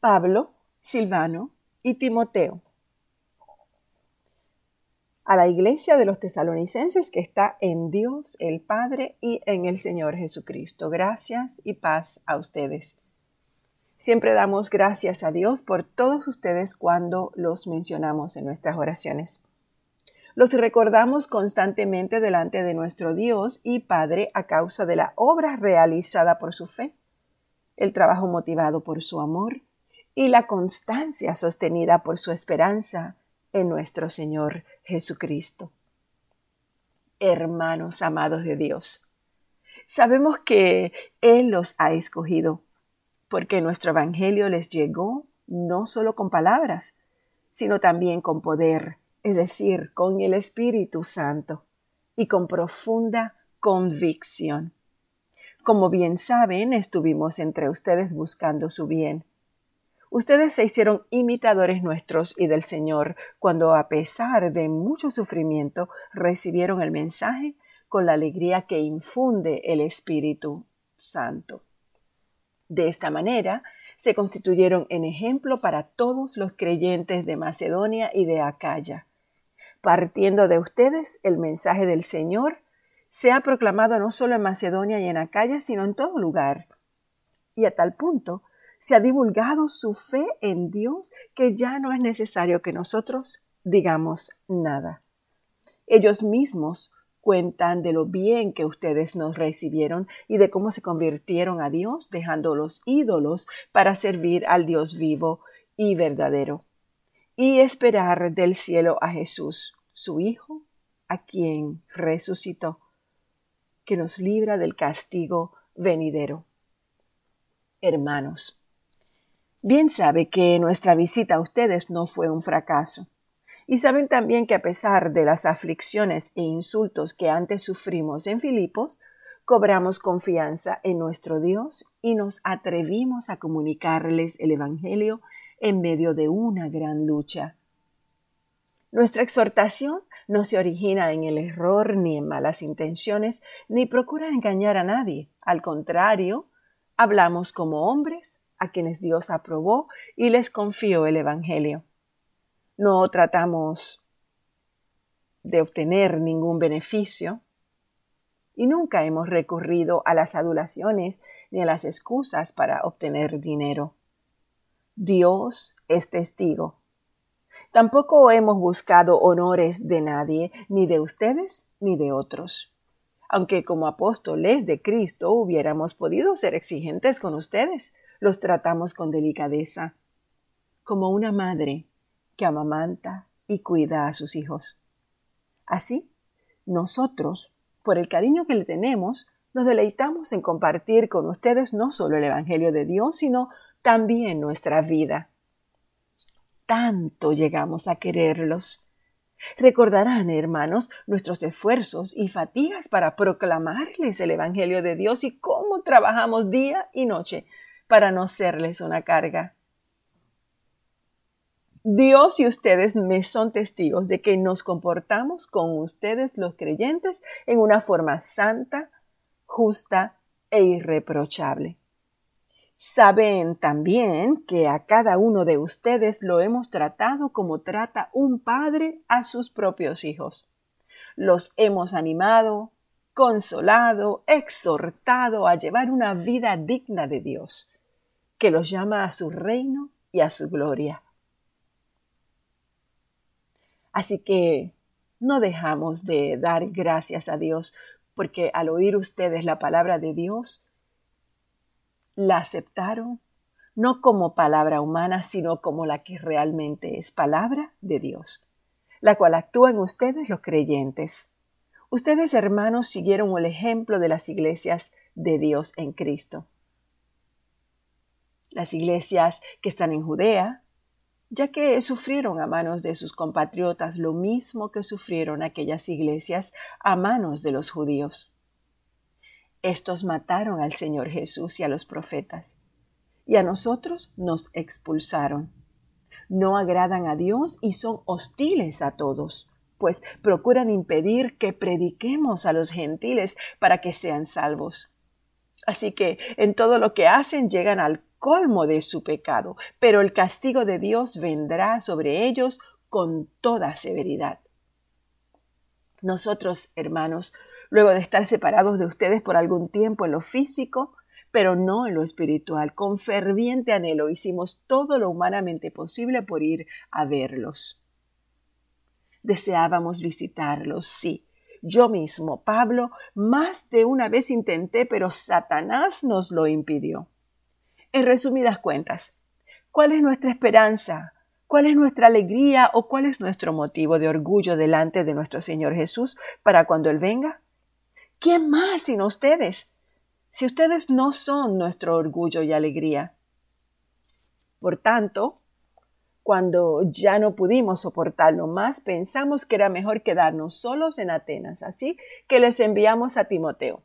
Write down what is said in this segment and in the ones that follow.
Pablo, Silvano y Timoteo. A la iglesia de los tesalonicenses que está en Dios el Padre y en el Señor Jesucristo. Gracias y paz a ustedes. Siempre damos gracias a Dios por todos ustedes cuando los mencionamos en nuestras oraciones. Los recordamos constantemente delante de nuestro Dios y Padre a causa de la obra realizada por su fe, el trabajo motivado por su amor y la constancia sostenida por su esperanza en nuestro Señor Jesucristo. Hermanos amados de Dios, sabemos que Él los ha escogido porque nuestro Evangelio les llegó no solo con palabras, sino también con poder, es decir, con el Espíritu Santo y con profunda convicción. Como bien saben, estuvimos entre ustedes buscando su bien. Ustedes se hicieron imitadores nuestros y del Señor cuando, a pesar de mucho sufrimiento, recibieron el mensaje con la alegría que infunde el Espíritu Santo. De esta manera, se constituyeron en ejemplo para todos los creyentes de Macedonia y de Acaya. Partiendo de ustedes, el mensaje del Señor se ha proclamado no solo en Macedonia y en Acaya, sino en todo lugar. Y a tal punto se ha divulgado su fe en Dios que ya no es necesario que nosotros digamos nada. Ellos mismos cuentan de lo bien que ustedes nos recibieron y de cómo se convirtieron a Dios dejando los ídolos para servir al Dios vivo y verdadero y esperar del cielo a Jesús, su Hijo, a quien resucitó, que nos libra del castigo venidero. Hermanos, bien sabe que nuestra visita a ustedes no fue un fracaso. Y saben también que a pesar de las aflicciones e insultos que antes sufrimos en Filipos, cobramos confianza en nuestro Dios y nos atrevimos a comunicarles el Evangelio en medio de una gran lucha. Nuestra exhortación no se origina en el error ni en malas intenciones, ni procura engañar a nadie. Al contrario, hablamos como hombres a quienes Dios aprobó y les confió el Evangelio no tratamos de obtener ningún beneficio y nunca hemos recurrido a las adulaciones ni a las excusas para obtener dinero. Dios es testigo. Tampoco hemos buscado honores de nadie, ni de ustedes ni de otros. Aunque como apóstoles de Cristo hubiéramos podido ser exigentes con ustedes, los tratamos con delicadeza, como una madre que amamanta y cuida a sus hijos. Así, nosotros, por el cariño que le tenemos, nos deleitamos en compartir con ustedes no solo el Evangelio de Dios, sino también nuestra vida. Tanto llegamos a quererlos. Recordarán, hermanos, nuestros esfuerzos y fatigas para proclamarles el Evangelio de Dios y cómo trabajamos día y noche para no serles una carga. Dios y ustedes me son testigos de que nos comportamos con ustedes los creyentes en una forma santa, justa e irreprochable. Saben también que a cada uno de ustedes lo hemos tratado como trata un padre a sus propios hijos. Los hemos animado, consolado, exhortado a llevar una vida digna de Dios, que los llama a su reino y a su gloria Así que no dejamos de dar gracias a Dios porque al oír ustedes la palabra de Dios, la aceptaron no como palabra humana, sino como la que realmente es palabra de Dios, la cual actúa en ustedes los creyentes. Ustedes, hermanos, siguieron el ejemplo de las iglesias de Dios en Cristo. Las iglesias que están en Judea, ya que sufrieron a manos de sus compatriotas lo mismo que sufrieron aquellas iglesias a manos de los judíos. Estos mataron al Señor Jesús y a los profetas, y a nosotros nos expulsaron. No agradan a Dios y son hostiles a todos, pues procuran impedir que prediquemos a los gentiles para que sean salvos. Así que en todo lo que hacen llegan al colmo de su pecado, pero el castigo de Dios vendrá sobre ellos con toda severidad. Nosotros, hermanos, luego de estar separados de ustedes por algún tiempo en lo físico, pero no en lo espiritual, con ferviente anhelo hicimos todo lo humanamente posible por ir a verlos. Deseábamos visitarlos, sí. Yo mismo, Pablo, más de una vez intenté, pero Satanás nos lo impidió. En resumidas cuentas, ¿cuál es nuestra esperanza? ¿Cuál es nuestra alegría o cuál es nuestro motivo de orgullo delante de nuestro Señor Jesús para cuando Él venga? ¿Quién más sino ustedes? Si ustedes no son nuestro orgullo y alegría. Por tanto, cuando ya no pudimos soportarlo más, pensamos que era mejor quedarnos solos en Atenas, así que les enviamos a Timoteo,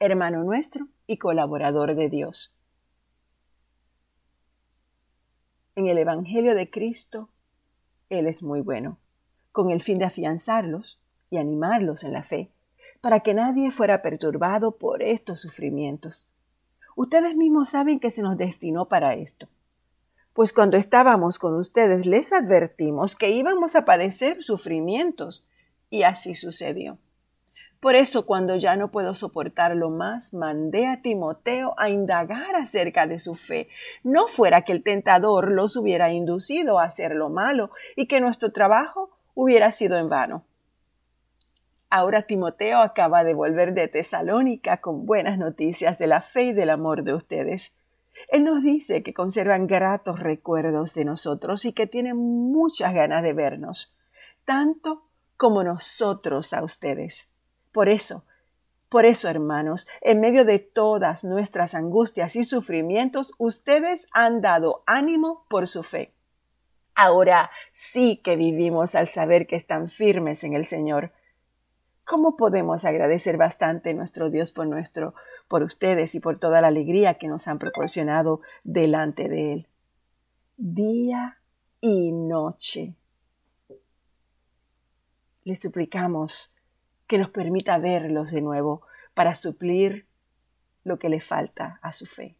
hermano nuestro y colaborador de Dios. En el Evangelio de Cristo, Él es muy bueno, con el fin de afianzarlos y animarlos en la fe, para que nadie fuera perturbado por estos sufrimientos. Ustedes mismos saben que se nos destinó para esto pues cuando estábamos con ustedes les advertimos que íbamos a padecer sufrimientos, y así sucedió. Por eso, cuando ya no puedo soportarlo más, mandé a Timoteo a indagar acerca de su fe, no fuera que el tentador los hubiera inducido a hacer lo malo y que nuestro trabajo hubiera sido en vano. Ahora Timoteo acaba de volver de Tesalónica con buenas noticias de la fe y del amor de ustedes. Él nos dice que conservan gratos recuerdos de nosotros y que tienen muchas ganas de vernos, tanto como nosotros a ustedes. Por eso, por eso, hermanos, en medio de todas nuestras angustias y sufrimientos, ustedes han dado ánimo por su fe. Ahora sí que vivimos al saber que están firmes en el Señor. ¿Cómo podemos agradecer bastante a nuestro Dios por nuestro por ustedes y por toda la alegría que nos han proporcionado delante de Él. Día y noche. Le suplicamos que nos permita verlos de nuevo para suplir lo que le falta a su fe.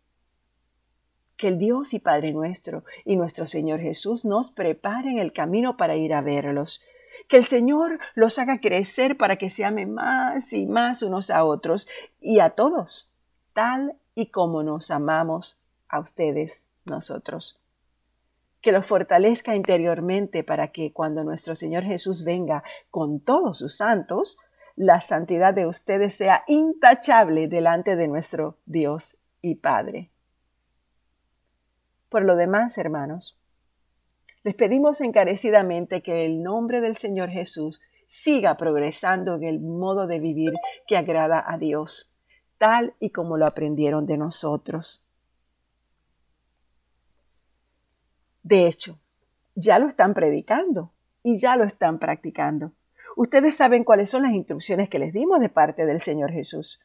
Que el Dios y Padre nuestro y nuestro Señor Jesús nos preparen el camino para ir a verlos que el Señor los haga crecer para que se amen más y más unos a otros y a todos, tal y como nos amamos a ustedes nosotros. Que los fortalezca interiormente para que cuando nuestro Señor Jesús venga con todos sus santos, la santidad de ustedes sea intachable delante de nuestro Dios y Padre. Por lo demás, hermanos, les pedimos encarecidamente que el nombre del Señor Jesús siga progresando en el modo de vivir que agrada a Dios, tal y como lo aprendieron de nosotros. De hecho, ya lo están predicando y ya lo están practicando. Ustedes saben cuáles son las instrucciones que les dimos de parte del Señor Jesús.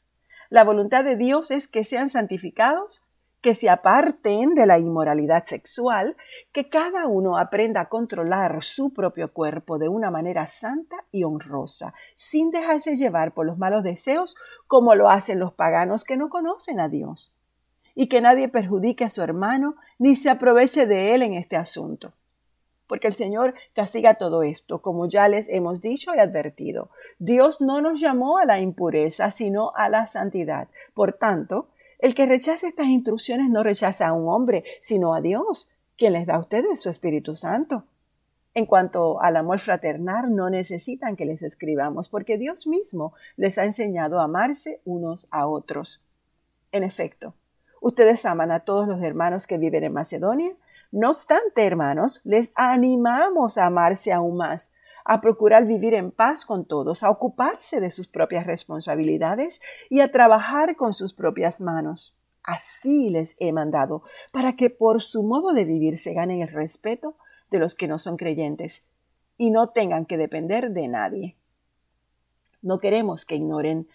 La voluntad de Dios es que sean santificados que se aparten de la inmoralidad sexual, que cada uno aprenda a controlar su propio cuerpo de una manera santa y honrosa, sin dejarse llevar por los malos deseos como lo hacen los paganos que no conocen a Dios, y que nadie perjudique a su hermano ni se aproveche de él en este asunto. Porque el Señor castiga todo esto, como ya les hemos dicho y advertido. Dios no nos llamó a la impureza, sino a la santidad. Por tanto, el que rechaza estas instrucciones no rechaza a un hombre, sino a Dios, quien les da a ustedes su Espíritu Santo. En cuanto al amor fraternal, no necesitan que les escribamos, porque Dios mismo les ha enseñado a amarse unos a otros. En efecto, ustedes aman a todos los hermanos que viven en Macedonia. No obstante, hermanos, les animamos a amarse aún más, a procurar vivir en paz con todos, a ocuparse de sus propias responsabilidades y a trabajar con sus propias manos. Así les he mandado, para que por su modo de vivir se ganen el respeto de los que no son creyentes y no tengan que depender de nadie. No queremos que ignoren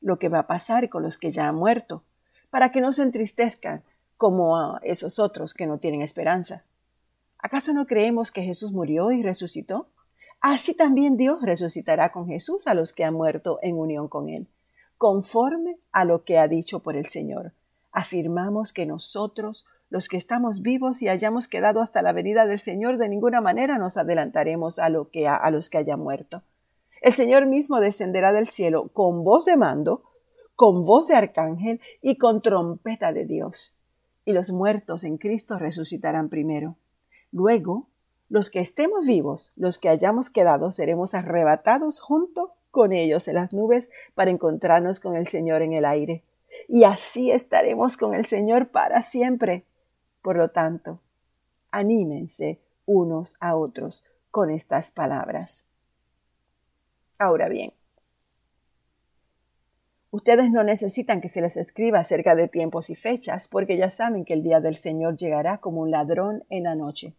lo que va a pasar con los que ya han muerto, para que no se entristezcan como a esos otros que no tienen esperanza. ¿Acaso no creemos que Jesús murió y resucitó? Así también Dios resucitará con Jesús a los que han muerto en unión con Él, conforme a lo que ha dicho por el Señor. afirmamos que nosotros, los que estamos vivos y hayamos quedado hasta la venida del Señor, de ninguna manera nos adelantaremos a, lo que, los que hayan muerto. El Señor mismo descenderá del cielo con voz de mando, con voz de arcángel y con trompeta de Dios. Y los muertos en Cristo resucitarán primero. Luego, los que estemos vivos, los que hayamos quedado, seremos arrebatados junto con ellos en las nubes para encontrarnos con el Señor en el aire. Y así estaremos con el Señor para siempre. Por lo tanto, anímense unos a otros con estas palabras. Ahora bien, ustedes no necesitan que se les escriba acerca de tiempos y fechas, porque ya saben que el día del Señor llegará como un ladrón en la noche.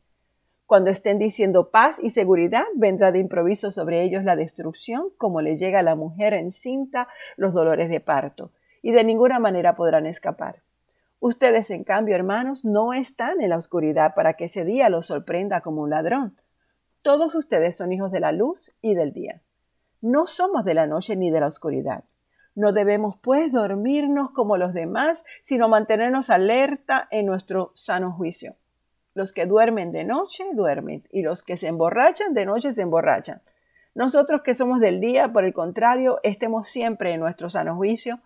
Cuando estén diciendo paz y seguridad, vendrá de improviso sobre ellos la destrucción, como le llega a la mujer encinta los dolores de parto, y de ninguna manera podrán escapar. Ustedes, en cambio, hermanos, no están en la oscuridad para que ese día los sorprenda como un ladrón. Todos ustedes son hijos de la luz y del día. No somos de la noche ni de la oscuridad. No debemos, pues, dormirnos como los demás, sino mantenernos alerta en nuestro sano juicio. Los que duermen de noche, duermen, y los que se emborrachan, de noche se emborrachan. Nosotros que somos del día, por el contrario, estemos siempre en nuestro sano juicio,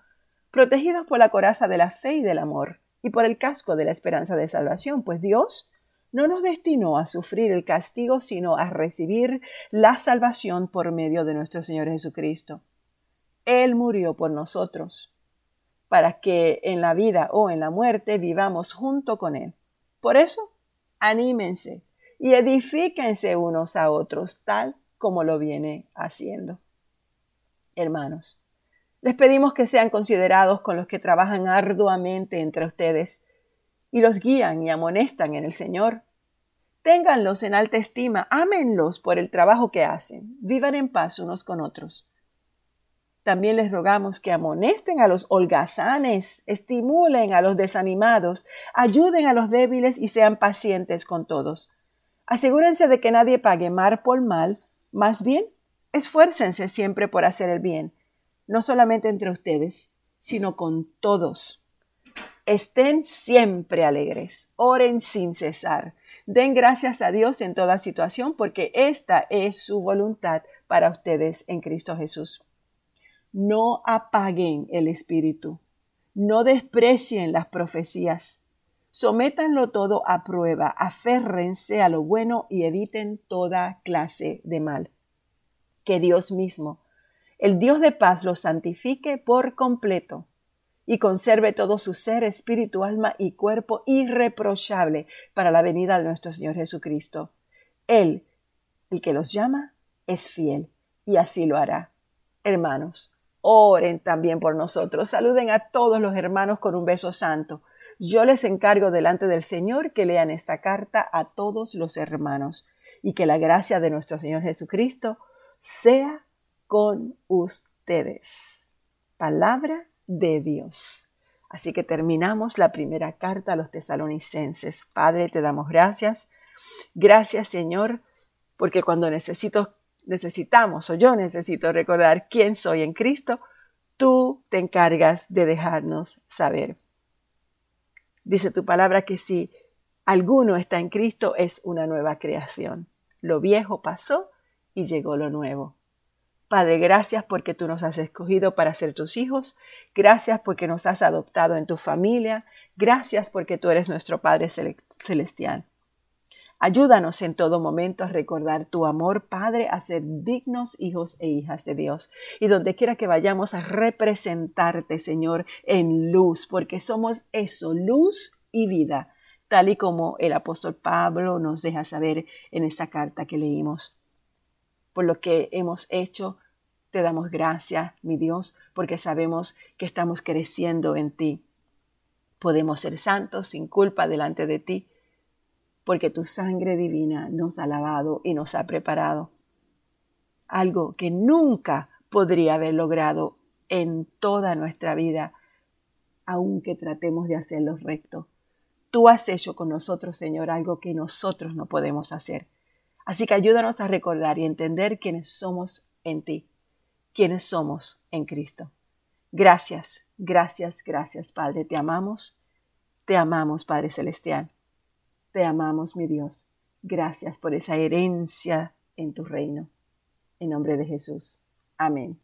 protegidos por la coraza de la fe y del amor, y por el casco de la esperanza de salvación, pues Dios no nos destinó a sufrir el castigo, sino a recibir la salvación por medio de nuestro Señor Jesucristo. Él murió por nosotros, para que en la vida o en la muerte vivamos junto con Él. Por eso, anímense y edifíquense unos a otros, tal como lo viene haciendo. Hermanos, les pedimos que sean considerados con los que trabajan arduamente entre ustedes y los guían y amonestan en el Señor. Ténganlos en alta estima, ámenlos por el trabajo que hacen, vivan en paz unos con otros. También les rogamos que amonesten a los holgazanes, estimulen a los desanimados, ayuden a los débiles y sean pacientes con todos. Asegúrense de que nadie pague mal por mal, más bien, esfuércense siempre por hacer el bien, no solamente entre ustedes, sino con todos. Estén siempre alegres, oren sin cesar, den gracias a Dios en toda situación, porque esta es su voluntad para ustedes en Cristo Jesús. No apaguen el espíritu, no desprecien las profecías, sométanlo todo a prueba, aférrense a lo bueno y eviten toda clase de mal. Que Dios mismo, el Dios de paz, los santifique por completo y conserve todo su ser, espíritu, alma y cuerpo irreprochable para la venida de nuestro Señor Jesucristo. Él, el que los llama, es fiel y así lo hará. Hermanos, oren también por nosotros. Saluden a todos los hermanos con un beso santo. Yo les encargo delante del Señor que lean esta carta a todos los hermanos y que la gracia de nuestro Señor Jesucristo sea con ustedes. Palabra de Dios. Así que terminamos la primera carta a los tesalonicenses. Padre, te damos gracias. Gracias, Señor, porque cuando necesito, necesitamos o yo necesito recordar quién soy en Cristo, tú te encargas de dejarnos saber. Dice tu palabra que si alguno está en Cristo es una nueva creación. Lo viejo pasó y llegó lo nuevo. Padre, gracias porque tú nos has escogido para ser tus hijos. Gracias porque nos has adoptado en tu familia. Gracias porque tú eres nuestro Padre Celestial. Ayúdanos en todo momento a recordar tu amor, Padre, a ser dignos hijos e hijas de Dios. Y donde quiera que vayamos a representarte, Señor, en luz, porque somos eso, luz y vida, tal y como el apóstol Pablo nos deja saber en esta carta que leímos por lo que hemos hecho. Te damos gracias, mi Dios, porque sabemos que estamos creciendo en ti. Podemos ser santos sin culpa delante de ti, porque tu sangre divina nos ha lavado y nos ha preparado. Algo que nunca podría haber logrado en toda nuestra vida, aunque tratemos de hacerlo recto. Tú has hecho con nosotros, Señor, algo que nosotros no podemos hacer. Así que ayúdanos a recordar y entender quiénes somos en ti, quiénes somos en Cristo. Gracias, gracias, gracias, Padre. Te amamos Te amamos, Padre Celestial. Te amamos, mi Dios. Gracias por esa herencia en tu reino. En nombre de Jesús. Amén.